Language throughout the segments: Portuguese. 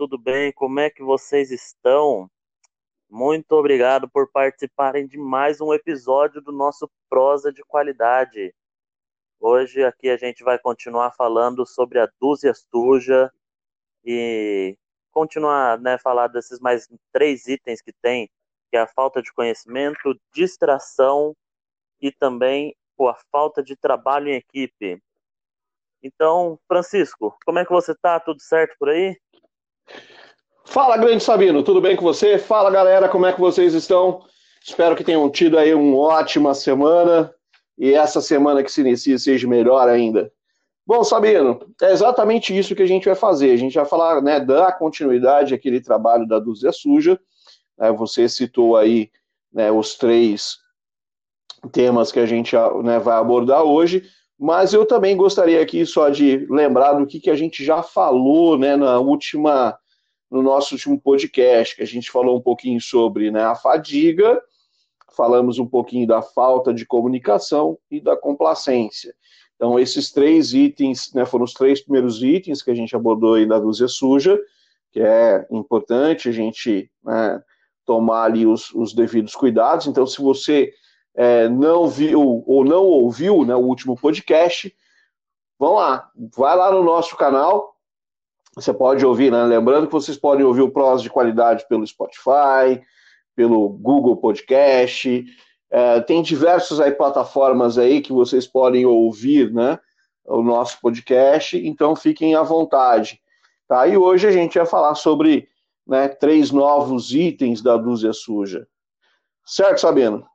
tudo bem? Como é que vocês estão? Muito obrigado por participarem de mais um episódio do nosso Prosa de Qualidade. Hoje aqui a gente vai continuar falando sobre a dúzia suja e continuar, né, falar desses mais três itens que tem, que é a falta de conhecimento, distração e também a falta de trabalho em equipe. Então, Francisco, como é que você tá? Tudo certo por aí? Fala, grande Sabino, tudo bem com você? Fala, galera, como é que vocês estão? Espero que tenham tido aí uma ótima semana e essa semana que se inicia seja melhor ainda. Bom, Sabino, é exatamente isso que a gente vai fazer. A gente vai falar, né, dar continuidade àquele trabalho da Dúzia Suja. É, você citou aí né, os três temas que a gente né, vai abordar hoje. Mas eu também gostaria aqui só de lembrar do que, que a gente já falou né, na última, no nosso último podcast, que a gente falou um pouquinho sobre né, a fadiga, falamos um pouquinho da falta de comunicação e da complacência. Então, esses três itens né, foram os três primeiros itens que a gente abordou aí da dúzia suja, que é importante a gente né, tomar ali os, os devidos cuidados. Então, se você é, não viu ou não ouviu né, o último podcast, vão lá, vai lá no nosso canal. Você pode ouvir, né? Lembrando que vocês podem ouvir o Prós de qualidade pelo Spotify, pelo Google Podcast. É, tem diversas aí plataformas aí que vocês podem ouvir, né? O nosso podcast, então fiquem à vontade. Tá? E hoje a gente vai falar sobre né, três novos itens da dúzia suja. Certo, Sabino?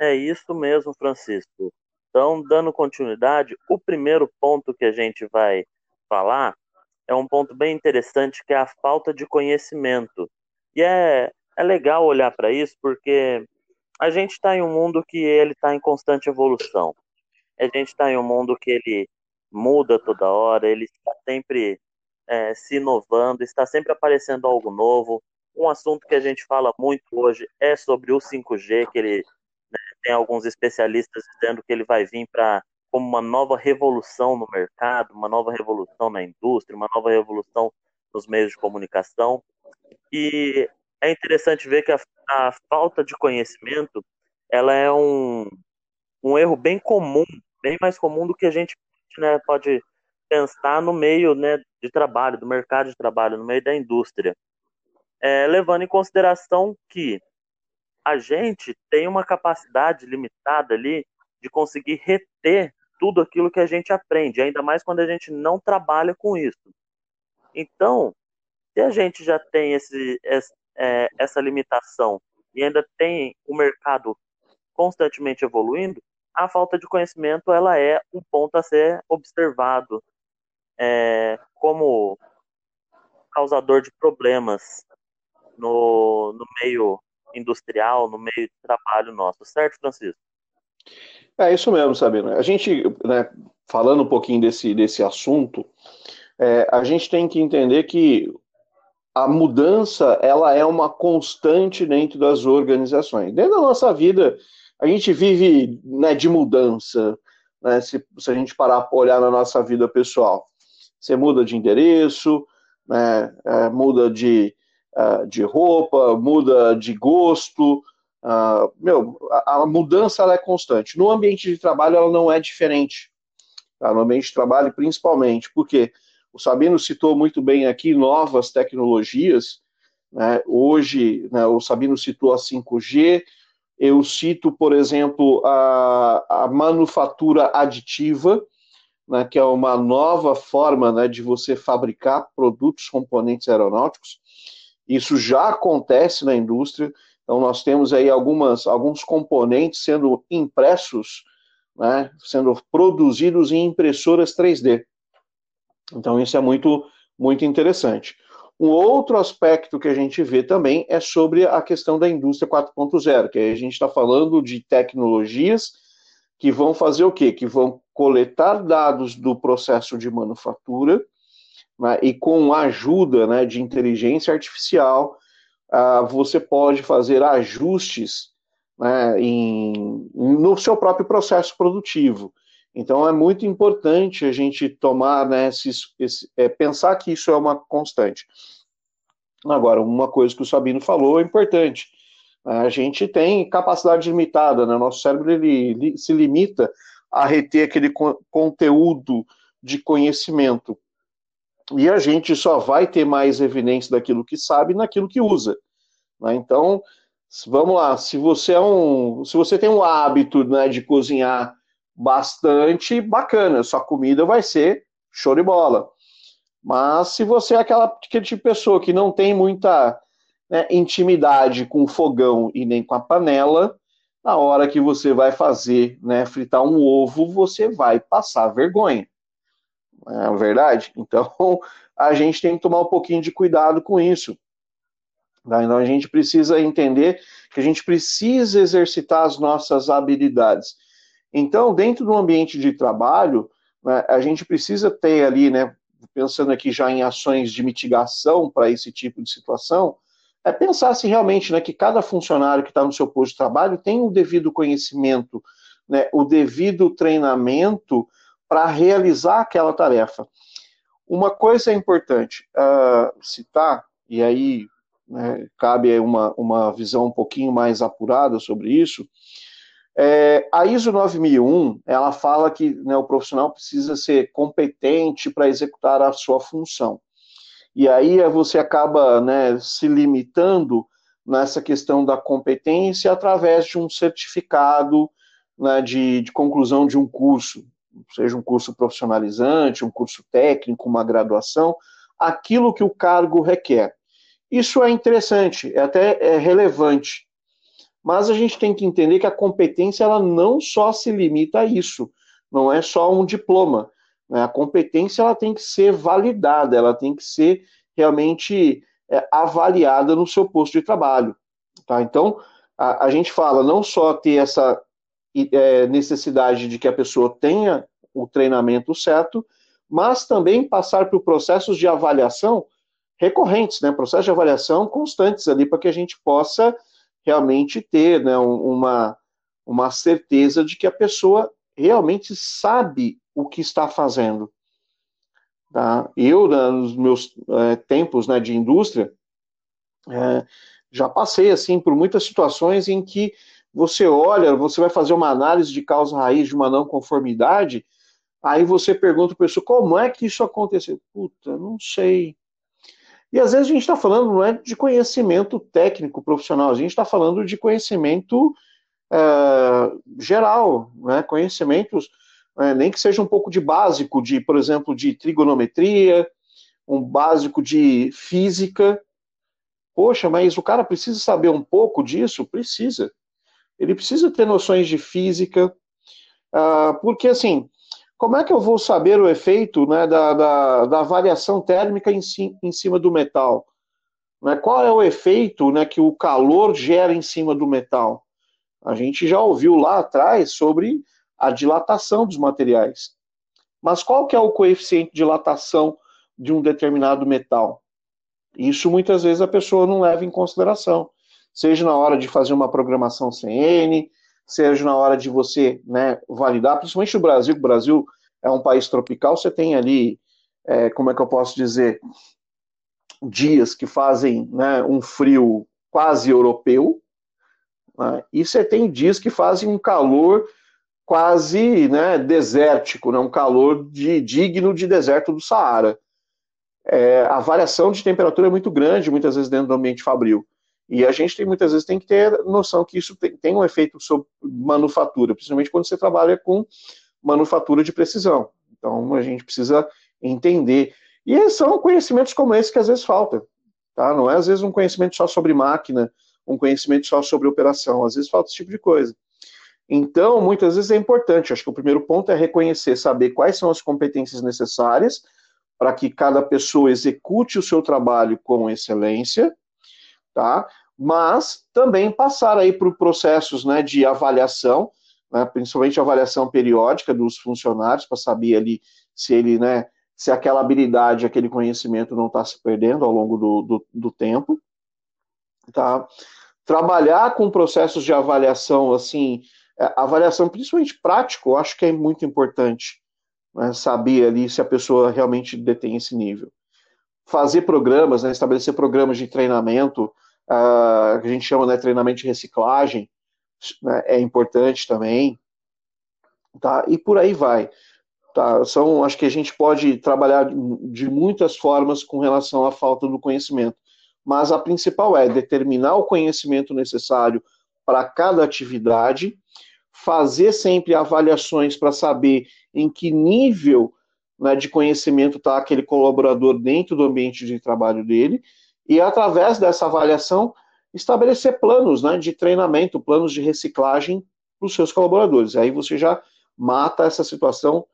É isso mesmo, Francisco. Então, dando continuidade, o primeiro ponto que a gente vai falar é um ponto bem interessante, que é a falta de conhecimento. E é, é legal olhar para isso, porque a gente está em um mundo que ele está em constante evolução. A gente está em um mundo que ele muda toda hora, ele está sempre é, se inovando, está sempre aparecendo algo novo. Um assunto que a gente fala muito hoje é sobre o 5G, que ele tem alguns especialistas dizendo que ele vai vir para como uma nova revolução no mercado, uma nova revolução na indústria, uma nova revolução nos meios de comunicação. E é interessante ver que a, a falta de conhecimento ela é um, um erro bem comum, bem mais comum do que a gente né, pode pensar no meio né, de trabalho, do mercado de trabalho, no meio da indústria. É, levando em consideração que a gente tem uma capacidade limitada ali de conseguir reter tudo aquilo que a gente aprende, ainda mais quando a gente não trabalha com isso. Então, se a gente já tem esse, é, essa limitação e ainda tem o mercado constantemente evoluindo, a falta de conhecimento ela é um ponto a ser observado é, como causador de problemas no, no meio industrial, no meio de trabalho nosso, certo, Francisco? É isso mesmo, Sabino. A gente, né, falando um pouquinho desse, desse assunto, é, a gente tem que entender que a mudança ela é uma constante dentro das organizações. Dentro da nossa vida, a gente vive né, de mudança. Né, se, se a gente parar para olhar na nossa vida pessoal, você muda de endereço, né, é, muda de, uh, de roupa, muda de gosto. Uh, meu, a, a, mudança ela é constante. No ambiente de trabalho ela não é diferente. Tá? No ambiente de trabalho, principalmente, porque o Sabino citou muito bem aqui novas tecnologias. Né? Hoje, né, o Sabino citou a 5G. Eu cito, por exemplo, a, a manufatura aditiva, né, que é uma nova forma né, de você fabricar produtos, componentes aeronáuticos. Isso já acontece na indústria. Então, nós temos aí algumas, alguns componentes sendo impressos, né, sendo produzidos em impressoras 3D. Então, isso é muito, muito interessante. Um outro aspecto que a gente vê também é sobre a questão da indústria 4.0, que a gente está falando de tecnologias que vão fazer o quê? Que vão coletar dados do processo de manufatura né, e com a ajuda né, de inteligência artificial, uh, você pode fazer ajustes né, em, no seu próprio processo produtivo. Então é muito importante a gente tomar, né, esse, esse, é, pensar que isso é uma constante. Agora, uma coisa que o Sabino falou é importante. A gente tem capacidade limitada, né? Nosso cérebro ele, ele se limita a reter aquele co conteúdo de conhecimento. E a gente só vai ter mais evidência daquilo que sabe naquilo que usa. Né? Então, vamos lá, se você é um. Se você tem um hábito né, de cozinhar bastante, bacana, sua comida vai ser show de bola. Mas se você é aquela, tipo de pessoa que não tem muita né, intimidade com o fogão e nem com a panela, na hora que você vai fazer, né, fritar um ovo, você vai passar vergonha. É verdade? Então, a gente tem que tomar um pouquinho de cuidado com isso. Tá? Então, a gente precisa entender que a gente precisa exercitar as nossas habilidades. Então, dentro do ambiente de trabalho, né, a gente precisa ter ali, né, pensando aqui já em ações de mitigação para esse tipo de situação, é pensar se realmente né, que cada funcionário que está no seu posto de trabalho tem o devido conhecimento, né, o devido treinamento para realizar aquela tarefa. Uma coisa é importante uh, citar, e aí né, cabe uma, uma visão um pouquinho mais apurada sobre isso, é, a ISO 9001, ela fala que né, o profissional precisa ser competente para executar a sua função. E aí você acaba né, se limitando nessa questão da competência através de um certificado né, de, de conclusão de um curso, seja um curso profissionalizante, um curso técnico, uma graduação, aquilo que o cargo requer. Isso é interessante, é até é relevante, mas a gente tem que entender que a competência ela não só se limita a isso, não é só um diploma. Né? A competência ela tem que ser validada, ela tem que ser realmente é, avaliada no seu posto de trabalho. Tá? Então, a, a gente fala não só ter essa é, necessidade de que a pessoa tenha o treinamento certo, mas também passar por processos de avaliação recorrentes, né? processos de avaliação constantes ali, para que a gente possa realmente ter né, uma, uma certeza de que a pessoa realmente sabe o que está fazendo. Tá? Eu, né, nos meus é, tempos né, de indústria, é, já passei assim por muitas situações em que você olha, você vai fazer uma análise de causa raiz de uma não conformidade, aí você pergunta para a pessoa, como é que isso aconteceu? Puta, não sei. E às vezes a gente está falando não é de conhecimento técnico profissional, a gente está falando de conhecimento é, geral, né? conhecimentos, é, nem que seja um pouco de básico, de, por exemplo, de trigonometria, um básico de física. Poxa, mas o cara precisa saber um pouco disso? Precisa. Ele precisa ter noções de física, uh, porque assim, como é que eu vou saber o efeito né, da, da, da, variação térmica em, si, em cima do metal? Né, qual é o efeito né, que o calor gera em cima do metal? A gente já ouviu lá atrás sobre a dilatação dos materiais. Mas qual que é o coeficiente de dilatação de um determinado metal? Isso muitas vezes a pessoa não leva em consideração. Seja na hora de fazer uma programação CN, seja na hora de você né, validar, principalmente no Brasil, o Brasil é um país tropical, você tem ali, é, como é que eu posso dizer, dias que fazem né, um frio quase europeu, né, e você tem dias que fazem um calor quase né, desértico, né, um calor de, digno de deserto do Saara. É, a variação de temperatura é muito grande, muitas vezes dentro do ambiente fabril. E a gente tem, muitas vezes tem que ter noção que isso tem, tem um efeito sobre manufatura, principalmente quando você trabalha com manufatura de precisão. Então a gente precisa entender. E são conhecimentos como esse que às vezes falta. Tá? Não é às vezes um conhecimento só sobre máquina, um conhecimento só sobre operação, às vezes falta esse tipo de coisa. Então, muitas vezes é importante. Acho que o primeiro ponto é reconhecer, saber quais são as competências necessárias para que cada pessoa execute o seu trabalho com excelência, tá? Mas também passar aí por processos né, de avaliação, né, principalmente avaliação periódica dos funcionários, para saber ali se ele, né, se aquela habilidade, aquele conhecimento não está se perdendo ao longo do, do, do, tempo, tá? Trabalhar com processos de avaliação, assim, É, avaliação, principalmente prática, eu acho que é muito importante né, saber ali se a pessoa realmente detém esse nível. Fazer programas, né, estabelecer programas de treinamento, uh, que a gente chama né, treinamento de reciclagem, né, é importante também, tá? E por aí vai. Tá? São, acho que a gente pode trabalhar de muitas formas com relação à falta do conhecimento, mas a principal é determinar o conhecimento necessário para cada atividade, fazer sempre avaliações para saber em que nível né, de conhecimento está aquele colaborador dentro do ambiente de trabalho dele, e através dessa avaliação estabelecer planos né, de treinamento, planos de reciclagem para os seus colaboradores. Aí você já mata essa situação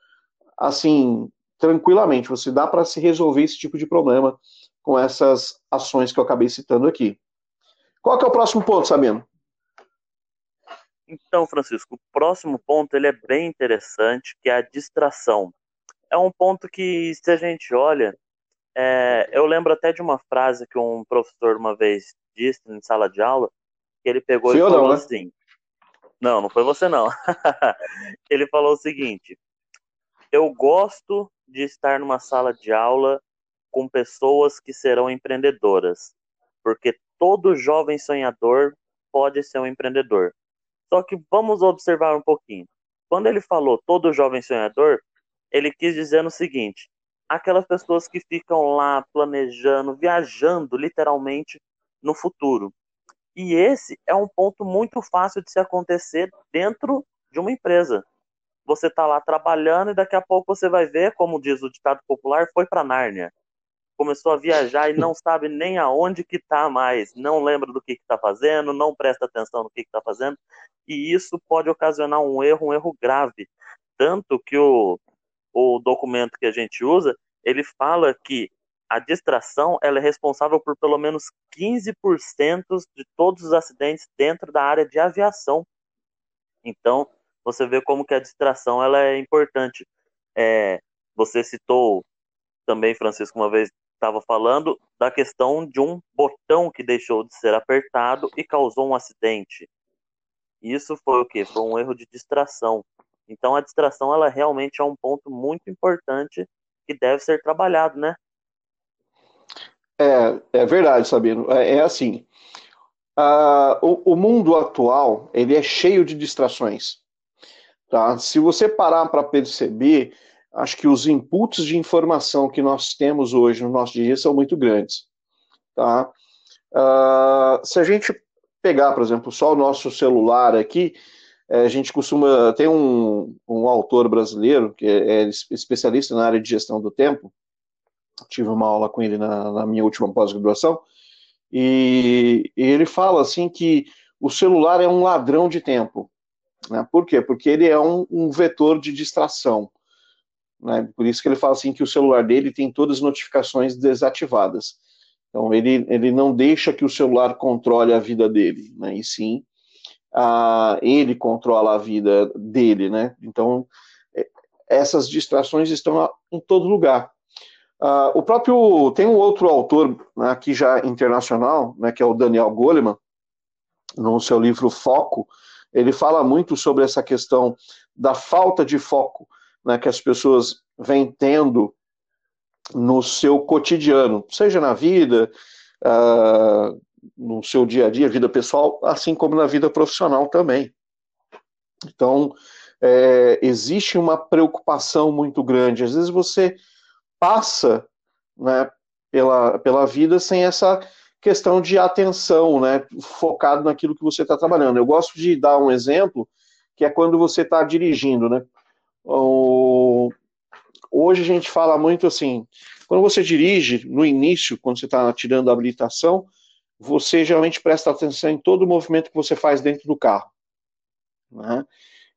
assim tranquilamente. Você dá para se resolver esse tipo de problema com essas ações que eu acabei citando aqui. Qual que é o próximo ponto, Sabino? Então, Francisco, o próximo ponto ele é bem interessante, que é a distração. É um ponto que, se a gente olha, é, eu lembro até de uma frase que um professor uma vez disse em sala de aula, que ele pegou e falou não, né? assim. Não, não foi você não. ele falou o seguinte: eu gosto de estar numa sala de aula com pessoas que serão empreendedoras, porque todo jovem sonhador pode ser um empreendedor. Só que vamos observar um pouquinho. Quando ele falou todo jovem sonhador, ele quis dizer o seguinte: aquelas pessoas que ficam lá planejando, viajando literalmente no futuro. E esse é um ponto muito fácil de se acontecer dentro de uma empresa. Você está lá trabalhando e daqui a pouco você vai ver, como diz o ditado popular, foi para Nárnia. Começou a viajar e não sabe nem aonde que está mais, não lembra do que está fazendo, não presta atenção no que está fazendo, e isso pode ocasionar um erro, um erro grave. Tanto que o, o documento que a gente usa, ele fala que a distração ela é responsável por pelo menos 15% de todos os acidentes dentro da área de aviação. Então, você vê como que a distração ela é importante. É, você citou também, Francisco, uma vez estava falando da questão de um botão que deixou de ser apertado e causou um acidente. Isso foi o que? Foi um erro de distração. Então a distração ela realmente é um ponto muito importante que deve ser trabalhado, né? É, é verdade, Sabino. É, é assim. Uh, o, o, mundo atual ele é cheio de distrações. Tá? Se você parar para perceber, acho que os inputs de informação que nós temos hoje no nosso dia são muito grandes. Tá? Uh, se a gente pegar, por exemplo, só o nosso celular aqui, a gente costuma. Tem um, um autor brasileiro que é, é especialista na área de gestão do tempo. Tive uma aula com ele na, na minha última pós-graduação. E, e, ele fala assim que o celular é um ladrão de tempo. Né? Por quê? Porque ele é um, um vetor de distração. Né? Por isso que ele fala assim que o celular dele tem todas as notificações desativadas. Então ele, ele não deixa que o celular controle a vida dele, né? E sim a, ele controla a vida dele, né? Então, é, essas distrações estão em todo lugar. Uh, o próprio tem um outro autor né, aqui já internacional, né, que é o Daniel Goleman, no seu livro Foco, ele fala muito sobre essa questão da falta de foco né, que as pessoas vêm tendo no seu cotidiano, seja na vida, uh, no seu dia a dia, vida pessoal, assim como na vida profissional também. Então, é, existe uma preocupação muito grande. Às vezes você passa né, pela, pela vida sem essa questão de atenção, né, focado naquilo que você está trabalhando. Eu gosto de dar um exemplo, que é quando você está dirigindo. Né? O, hoje a gente fala muito assim, quando você dirige, no início, quando você está tirando a habilitação, você geralmente presta atenção em todo o movimento que você faz dentro do carro. Né?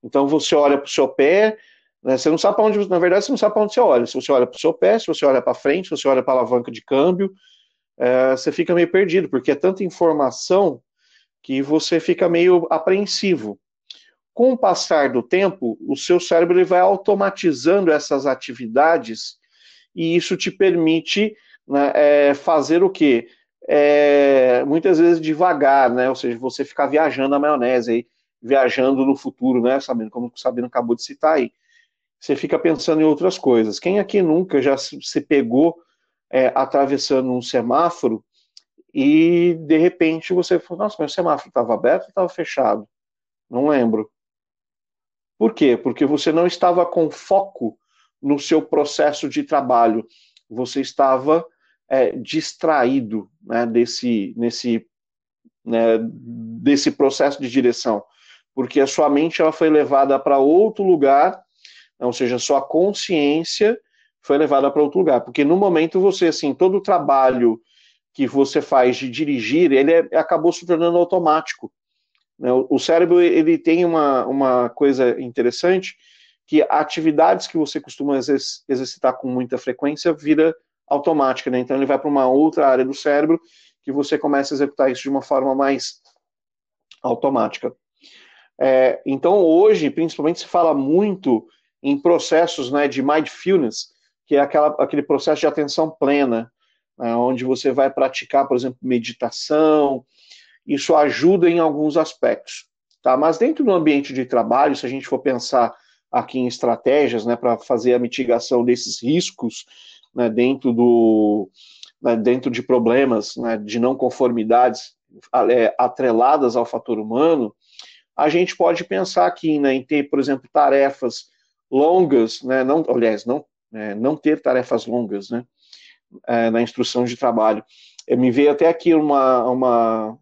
Então você olha para o seu pé, né? você não sabe para onde, na verdade, você não sabe para onde você olha. Se você olha para o seu pé, se você olha para frente, se você olha para a alavanca de câmbio, é, você fica meio perdido, porque é tanta informação que você fica meio apreensivo. Com o passar do tempo, o seu cérebro ele vai automatizando essas atividades e isso te permite né, é, fazer o quê? É, muitas vezes devagar, né? Ou seja, você ficar viajando na maionese aí. viajando no futuro, né, Sabino? Como o Sabino acabou de citar aí. Você fica pensando em outras coisas. Quem aqui nunca já se pegou é, atravessando um semáforo e de repente você falou, nossa, mas o semáforo estava aberto ou estava fechado? Não lembro. Por quê? Porque você não estava com foco no seu processo de trabalho. Você estava é, distraído né, desse, nesse, né, desse processo de direção. Porque a sua mente ela foi levada para outro lugar, ou seja, sua consciência foi levada para outro lugar. Porque no momento você, assim, todo o trabalho que você faz de dirigir, ele é, acabou se tornando automático. Né? O cérebro ele tem uma, uma coisa interessante que atividades que você costuma exercitar com muita frequência vira automática, né? Então ele vai para uma outra área do cérebro que você começa a executar isso de uma forma mais automática. É, então hoje, principalmente, se fala muito em processos né, de mindfulness, que é aquela, aquele processo de atenção plena, né, onde você vai praticar, por exemplo, meditação. Isso ajuda em alguns aspectos. Tá? Mas dentro do ambiente de trabalho, se a gente for pensar aqui em estratégias né, para fazer a mitigação desses riscos né, dentro, do, né, dentro de problemas né, de não conformidades é, atreladas ao fator humano, a gente pode pensar aqui né, em ter, por exemplo, tarefas longas, né, não, aliás, não, é, não ter tarefas longas, né, é, na instrução de trabalho. Eu me veio até aqui uma, uma,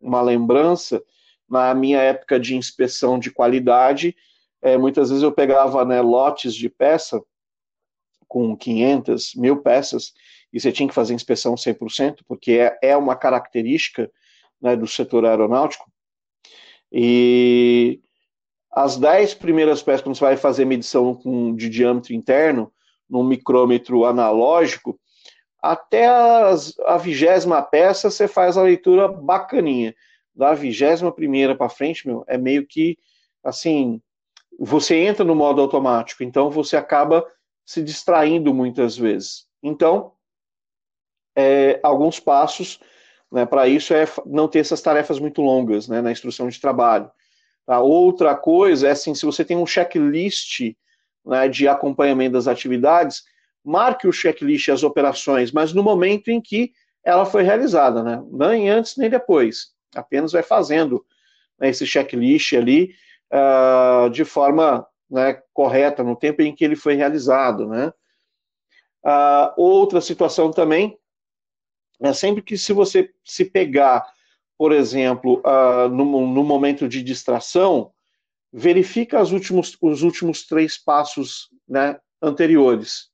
uma lembrança, na minha época de inspeção de qualidade, é, muitas vezes eu pegava né, lotes de peça com 500, mil peças, e você tinha que fazer inspeção 100%, porque é, é uma característica né, do setor aeronáutico. E as 10 primeiras peças, quando você vai fazer medição com, de diâmetro interno, num micrômetro analógico, até as, a vigésima peça você faz a leitura bacaninha. Da vigésima primeira para frente, meu, é meio que assim, você entra no modo automático, então você acaba se distraindo muitas vezes. Então, é, alguns passos né, para isso é não ter essas tarefas muito longas né, na instrução de trabalho. A outra coisa é assim, se você tem um checklist né, de acompanhamento das atividades, marque o checklist as operações, mas no momento em que ela foi realizada, né? nem antes nem depois. Apenas vai fazendo né, esse checklist ali uh, de forma né, correta, no tempo em que ele foi realizado. Né? Uh, outra situação também é sempre que se você se pegar, por exemplo, uh, no, no momento de distração, verifica os últimos, os últimos três passos né, anteriores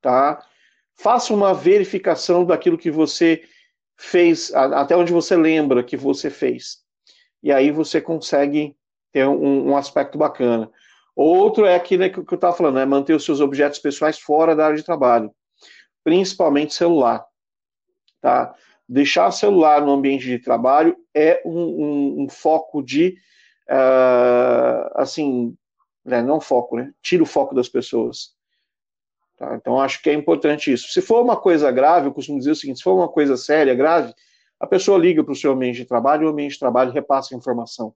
tá? Faça uma verificação daquilo que você fez, até onde você lembra que você fez. E aí você consegue ter um, um aspecto bacana. Outro é aquilo que eu estava falando, é manter os seus objetos pessoais fora da área de trabalho, principalmente celular. Tá? Deixar celular no ambiente de trabalho é um, um, um foco de, uh, assim, né, não foco, né? Tira o foco das pessoas. Tá? Então, acho que é importante isso. Se for uma coisa grave, eu costumo dizer o seguinte: se for uma coisa séria, grave, a pessoa liga para o seu ambiente de trabalho e o ambiente de trabalho repassa a informação.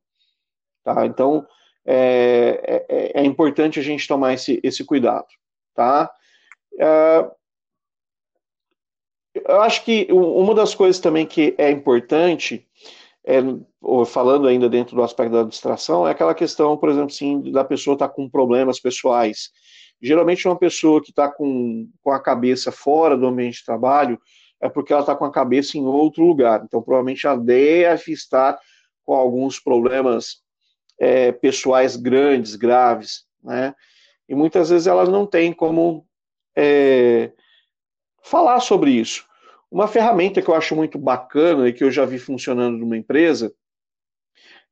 Tá? Então, é, é, é, importante a gente tomar esse, esse cuidado. Tá? É, eu acho que uma das coisas também que é importante, é, falando ainda dentro do aspecto da distração, é aquela questão, por exemplo, sim, da pessoa estar tá com problemas pessoais. Geralmente, uma pessoa que está com, com a cabeça fora do ambiente de trabalho é porque ela está com a cabeça em outro lugar. Então, provavelmente, ela deve estar com alguns problemas é, pessoais grandes, graves, né? E muitas vezes ela não tem como é, falar sobre isso. Uma ferramenta que eu acho muito bacana e que eu já vi funcionando numa empresa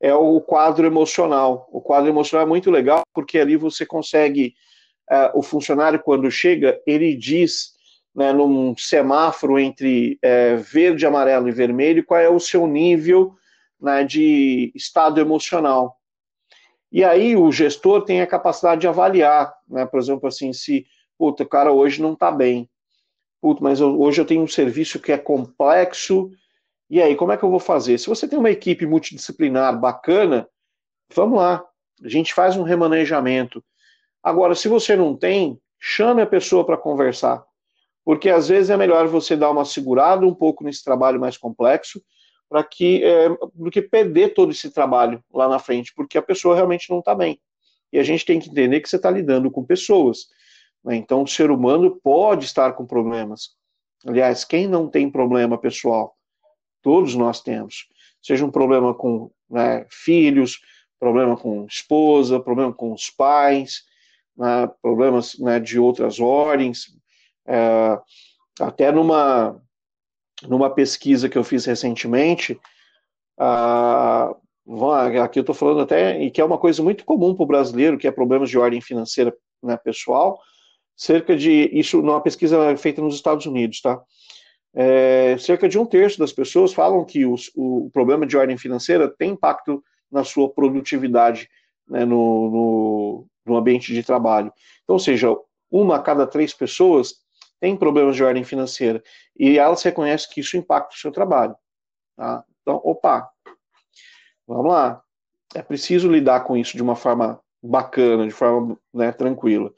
é o quadro emocional. O quadro emocional é muito legal porque ali você consegue uh, o funcionário, quando chega, ele diz, né, num semáforo entre uh, verde, amarelo e vermelho, qual é o seu nível né, de estado emocional. E aí o gestor tem a capacidade de avaliar, né, por exemplo, assim, se, puta, o cara hoje não está bem. Puta, mas eu, hoje eu tenho um serviço que é complexo, e aí, como é que eu vou fazer? Se você tem uma equipe multidisciplinar bacana, vamos lá, a gente faz um remanejamento. Agora, se você não tem, chame a pessoa para conversar, porque às vezes é melhor você dar uma segurada um pouco nesse trabalho mais complexo, para que é, do que perder todo esse trabalho lá na frente, porque a pessoa realmente não está bem. E a gente tem que entender que você está lidando com pessoas. Né? Então, o ser humano pode estar com problemas. Aliás, quem não tem problema pessoal? Todos nós temos. Seja um problema com né, filhos, problema com esposa, problema com os pais, né, problemas né, de outras ordens. É, até numa numa pesquisa que eu fiz recentemente, aqui eu estou falando até, e que é uma coisa muito comum para o brasileiro, que é problemas de ordem financeira né, pessoal, cerca de, isso numa pesquisa feita nos Estados Unidos, tá? É, cerca de um terço das pessoas falam que os, o problema de ordem financeira tem impacto na sua produtividade né, no, no, no ambiente de trabalho. Então, ou seja, uma a cada três pessoas tem problemas de ordem financeira e elas reconhecem que isso impacta o seu trabalho. Tá? Então, opa, vamos lá. É preciso lidar com isso de uma forma bacana, de forma né, tranquila.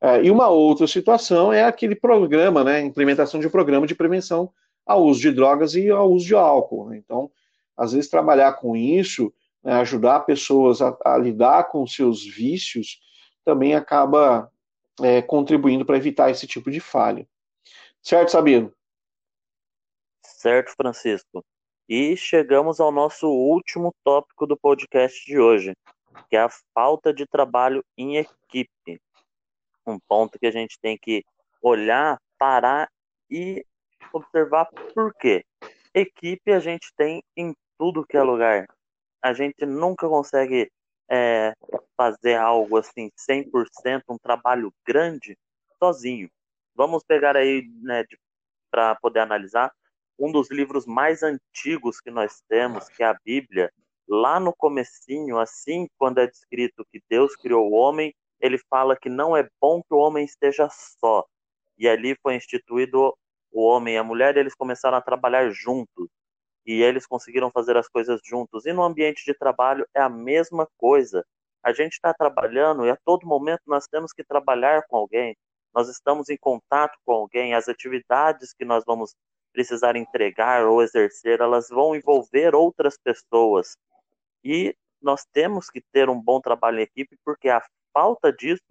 É, e uma outra situação é aquele programa, né, implementação de um programa de prevenção ao uso de drogas e ao uso de álcool. Né? Então, às vezes, trabalhar com isso, né, ajudar pessoas a, a lidar com seus vícios, também acaba é, contribuindo para evitar esse tipo de falha. Certo, Sabino? Certo, Francisco. E chegamos ao nosso último tópico do podcast de hoje, que é a falta de trabalho em equipe. Um ponto que a gente tem que olhar, parar e observar por quê. Equipe a gente tem em tudo que é lugar. A gente nunca consegue é, fazer algo assim 100%, um trabalho grande, sozinho. Vamos pegar aí, né, para poder analisar, um dos livros mais antigos que nós temos, que é a Bíblia. Lá no comecinho, assim, quando é descrito que Deus criou o homem, ele fala que não é bom que o homem esteja só. E ali foi instituído o homem e a mulher, e eles começaram a trabalhar juntos e eles conseguiram fazer as coisas juntos. E no ambiente de trabalho é a mesma coisa. A gente está trabalhando e a todo momento nós temos que trabalhar com alguém. Nós estamos em contato com alguém. As atividades que nós vamos precisar entregar ou exercer, elas vão envolver outras pessoas. E nós temos que ter um bom trabalho em equipe, porque a falta disso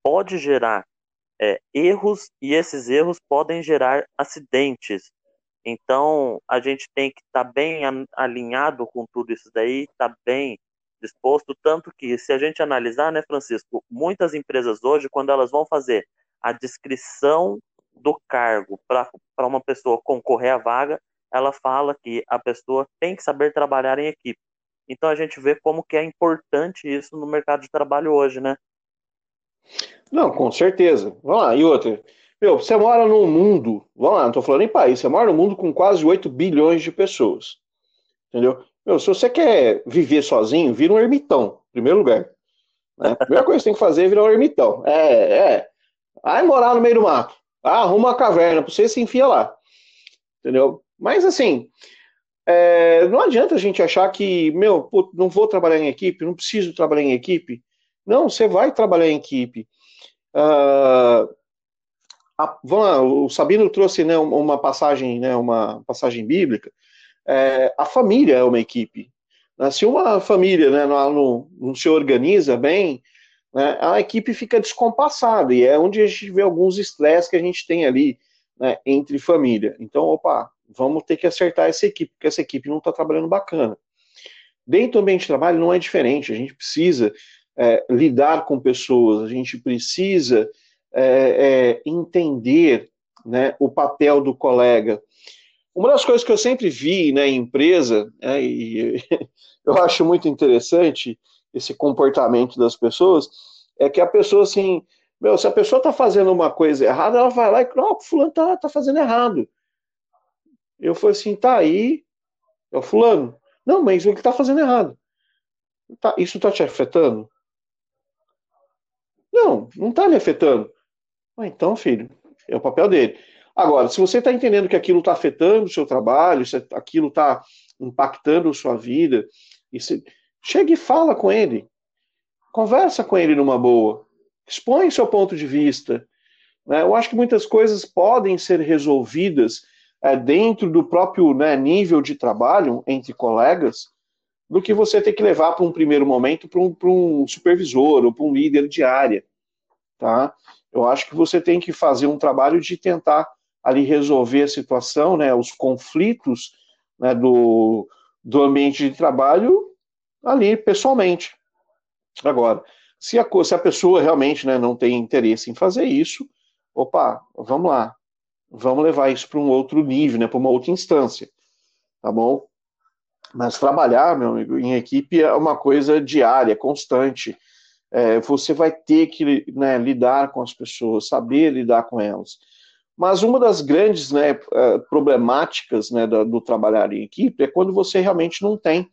pode gerar é, erros e esses erros podem gerar acidentes. Então, a gente tem que estar tá bem alinhado com tudo isso daí, estar tá bem disposto, tanto que, se a gente analisar, né, Francisco, muitas empresas hoje, quando elas vão fazer a descrição do cargo para uma pessoa concorrer à vaga, ela fala que a pessoa tem que saber trabalhar em equipe. Então a gente vê como que é importante isso no mercado de trabalho hoje, né? Não, com certeza. Vamos lá, e outra. Meu, você mora num mundo, vamos lá, não estou falando em país, você mora num mundo com quase 8 bilhões de pessoas. Entendeu? Meu, se você quer viver sozinho, vira um ermitão, em primeiro lugar. Né? A primeira coisa que você tem que fazer é virar um ermitão. É, é. Vai morar no meio do mato. Ah, arruma uma caverna para você se enfia lá. Entendeu? Mas assim, é, não adianta a gente achar que, meu, não vou trabalhar em equipe, não preciso trabalhar em equipe. Não, você vai trabalhar em equipe. Uh, a, lá, o Sabino trouxe né, uma passagem, né, uma passagem bíblica. É, a família é uma equipe. Né? Se uma família né, não, não, se organiza bem, né, a equipe fica descompassada e é onde a gente vê alguns estresses que a gente tem ali né, entre família. Então, opa, vamos ter que acertar essa equipe, porque essa equipe não está trabalhando bacana. Dentro do ambiente de trabalho não é diferente. A gente precisa é, lidar com pessoas, a gente precisa é, é, entender né, o papel do colega. Uma das coisas que eu sempre vi né, em empresa, né, e eu acho muito interessante esse comportamento das pessoas, é que a pessoa, assim, meu, se a pessoa está fazendo uma coisa errada, ela vai lá e, não, o fulano está tá fazendo errado. Eu falei assim, tá aí, é o fulano. Não, mas o que está fazendo errado? Tá, isso está te afetando? Não, não está me afetando. Ah, então, filho, é o papel dele. Agora, se você está entendendo que aquilo está afetando o seu trabalho, se aquilo está impactando a sua vida, e se, e fala com ele. Conversa com ele numa boa. Expõe seu ponto de vista. Né? Eu acho que muitas coisas podem ser resolvidas é, dentro do próprio né, nível de trabalho entre colegas do que você ter que levar para um primeiro momento para um, um, supervisor ou para um líder de área. Tá? Eu acho que você tem que fazer um trabalho de tentar ali resolver a situação, né, os conflitos né, do, do ambiente de trabalho ali pessoalmente. Agora, se a, se a pessoa realmente né, não tem interesse em fazer isso, opa, vamos lá, vamos levar isso para um outro nível, né, para uma outra instância, tá bom? Mas trabalhar, meu amigo, em equipe é uma coisa diária, constante. É, você vai ter que né, lidar com as pessoas, saber lidar com elas. Mas uma das grandes né, é, problemáticas né, do, do, trabalhar em equipe é quando você realmente não tem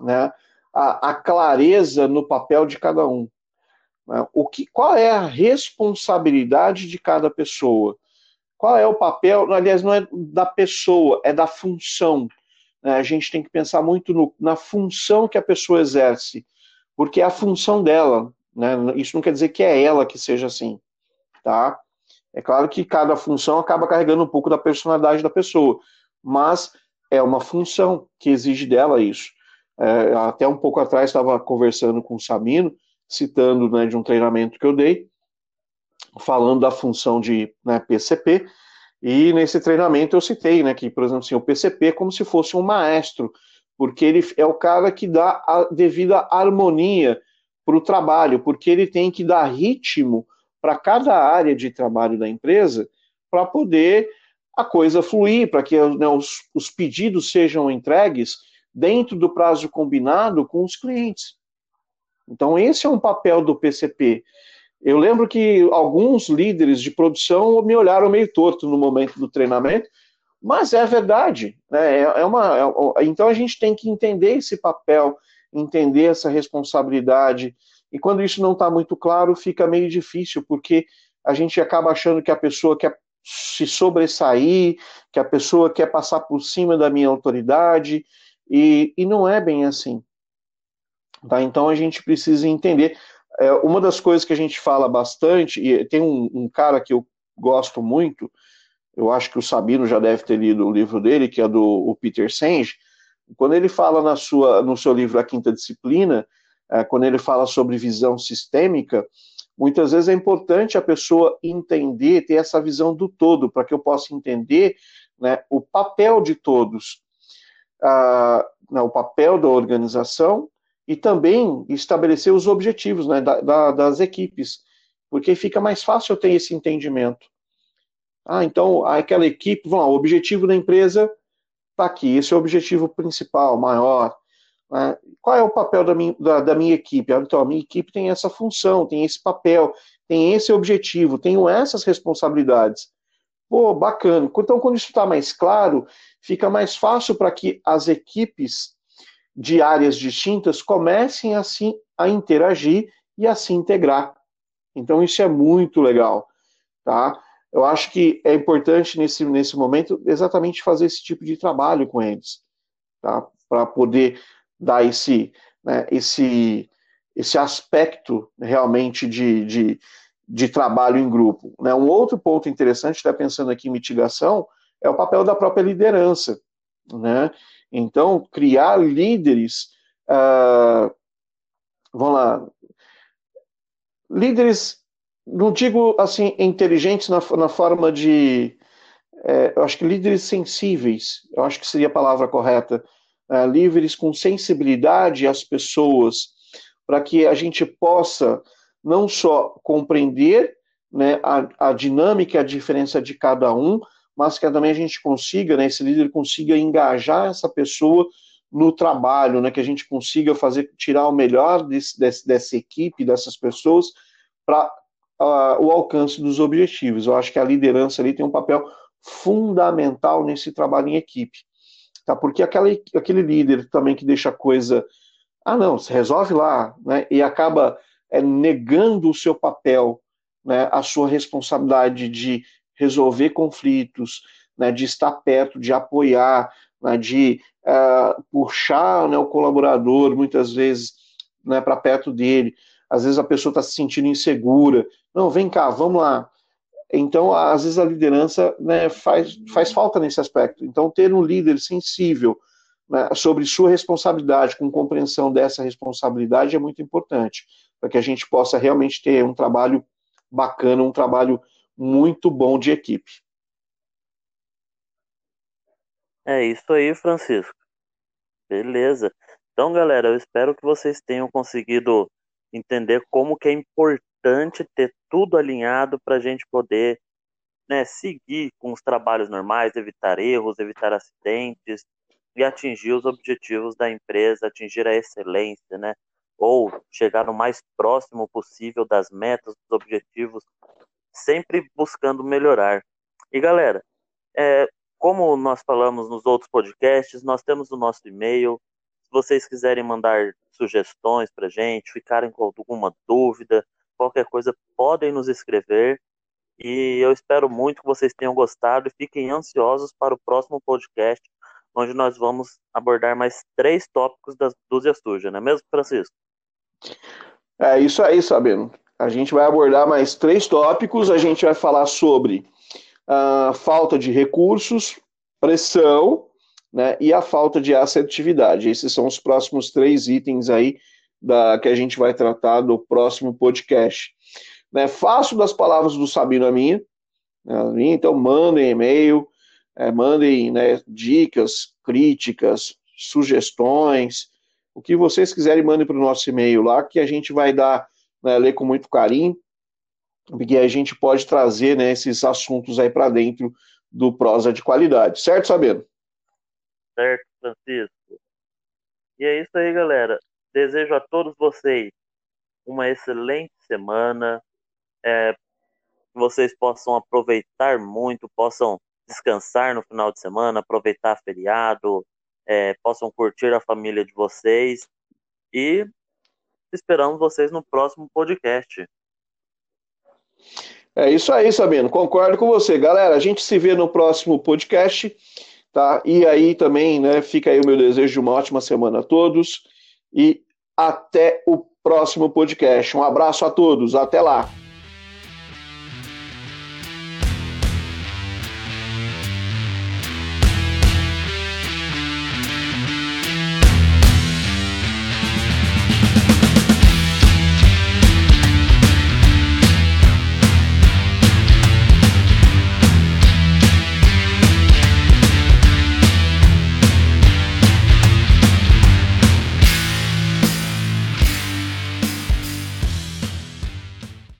né, a, a, clareza no papel de cada um. Né? O que, qual é a responsabilidade de cada pessoa? Qual é o papel? Aliás, não é da pessoa, é da função. Né? A gente tem que pensar muito no, na função que a pessoa exerce, porque é a função dela. Né? Isso não quer dizer que é ela que seja assim. Tá? É claro que cada função acaba carregando um pouco da personalidade da pessoa, mas é uma função que exige dela isso. É, até um pouco atrás estava conversando com o Sabino, citando né, de um treinamento que eu dei, falando da função de né, PCP, e nesse treinamento eu citei né, que, por exemplo, assim, o PCP é como se fosse um maestro, porque ele é o cara que dá a devida harmonia para o trabalho, porque ele tem que dar ritmo para cada área de trabalho da empresa para poder a coisa fluir, para que né, os, os pedidos sejam entregues dentro do prazo combinado com os clientes. Então, esse é um papel do PCP. Eu lembro que alguns líderes de produção me olharam meio torto no momento do treinamento, mas é verdade. Né? É, é uma, é, então a gente tem que entender esse papel, entender essa responsabilidade. E quando isso não está muito claro, fica meio difícil, porque a gente acaba achando que a pessoa quer se sobressair, que a pessoa quer passar por cima da minha autoridade, e, e não é bem assim. Tá? Então a gente precisa entender é, uma das coisas que a gente fala bastante, e tem um, um, cara que eu gosto muito, eu acho que o Sabino já deve ter lido o livro dele, que é do Peter Senge, quando ele fala na sua, no seu livro A Quinta Disciplina, é, quando ele fala sobre visão sistêmica, muitas vezes é importante a pessoa entender, ter essa visão do todo, para que eu possa entender né, o papel de todos, ah, né, o papel da organização e também estabelecer os objetivos né, da, da, das equipes, porque fica mais fácil eu ter esse entendimento. Ah, então aquela equipe, vamos lá, o objetivo da empresa está aqui, esse é o objetivo principal, maior. Né? Qual é o papel da minha, da, da minha equipe? Ah, então, a minha equipe tem essa função, tem esse papel, tem esse objetivo, tenho essas responsabilidades. Pô, bacana. Então, quando isso está mais claro, fica mais fácil para que as equipes de áreas distintas comecem assim a interagir e a se integrar. Então isso é muito legal, tá? Eu acho que é importante nesse, nesse momento exatamente fazer esse tipo de trabalho com eles, tá? Para poder dar esse, né, esse, esse aspecto realmente de, de, de trabalho em grupo. Né? Um outro ponto interessante, está pensando aqui em mitigação, é o papel da própria liderança, né? Então, criar líderes, uh, vamos lá, líderes, não digo assim, inteligentes na, na forma de, é, eu acho que líderes sensíveis, eu acho que seria a palavra correta, uh, líderes com sensibilidade às pessoas, para que a gente possa não só compreender né, a, a dinâmica, a diferença de cada um, mas que também a gente consiga, né, esse líder consiga engajar essa pessoa no trabalho, né, que a gente consiga fazer tirar o melhor desse, desse, dessa equipe, dessas pessoas, para o alcance dos objetivos. Eu acho que a liderança ali tem um papel fundamental nesse trabalho em equipe, tá? Porque aquela, aquele líder também que deixa a coisa, ah não, se resolve lá, né, e acaba é, negando o seu papel, né, a sua responsabilidade de resolver conflitos, né, de estar perto, de apoiar, né, de uh, puxar né, o colaborador muitas vezes né, para perto dele. Às vezes a pessoa está se sentindo insegura. Não, vem cá, vamos lá. Então, às vezes a liderança né, faz, faz falta nesse aspecto. Então, ter um líder sensível né, sobre sua responsabilidade, com compreensão dessa responsabilidade, é muito importante, para que a gente possa realmente ter um trabalho bacana, um trabalho muito bom de equipe. É isso aí, Francisco. Beleza. Então, galera, eu espero que vocês tenham conseguido entender como que é importante ter tudo alinhado para a gente poder né, seguir com os trabalhos normais, evitar erros, evitar acidentes, e atingir os objetivos da empresa, atingir a excelência, né? Ou chegar o mais próximo possível das metas, dos objetivos, sempre buscando melhorar. E galera, é, como nós falamos nos outros podcasts, nós temos o nosso e-mail. Se vocês quiserem mandar sugestões para gente, ficarem com alguma dúvida, qualquer coisa, podem nos escrever. E eu espero muito que vocês tenham gostado e fiquem ansiosos para o próximo podcast, onde nós vamos abordar mais três tópicos da dúzia suja, não é mesmo, Francisco? É isso aí, Sabino. A gente vai abordar mais três tópicos. A gente vai falar sobre a falta de recursos, pressão, né, e a falta de assertividade. Esses são os próximos três itens aí da, que a gente vai tratar do próximo podcast. Né, faço das palavras do Sabino a minha, né, então mandem e-mail, é, mandem né, dicas, críticas, sugestões, o que vocês quiserem, mandem para o nosso e-mail lá, que a gente vai dar, né, ler com muito carinho, porque a gente pode trazer né, esses assuntos aí para dentro do prosa de qualidade. Certo, Sabino? Certo, Francisco. E é isso aí, galera. Desejo a todos vocês uma excelente semana. É, que vocês possam aproveitar muito, possam descansar no final de semana, aproveitar feriado, é, possam curtir a família de vocês e esperamos vocês no próximo podcast. É isso aí, Sabino. Concordo com você. Galera, a gente se vê no próximo podcast, tá? E aí também, né, fica aí o meu desejo de uma ótima semana a todos e até o próximo podcast. Um abraço a todos. Até lá.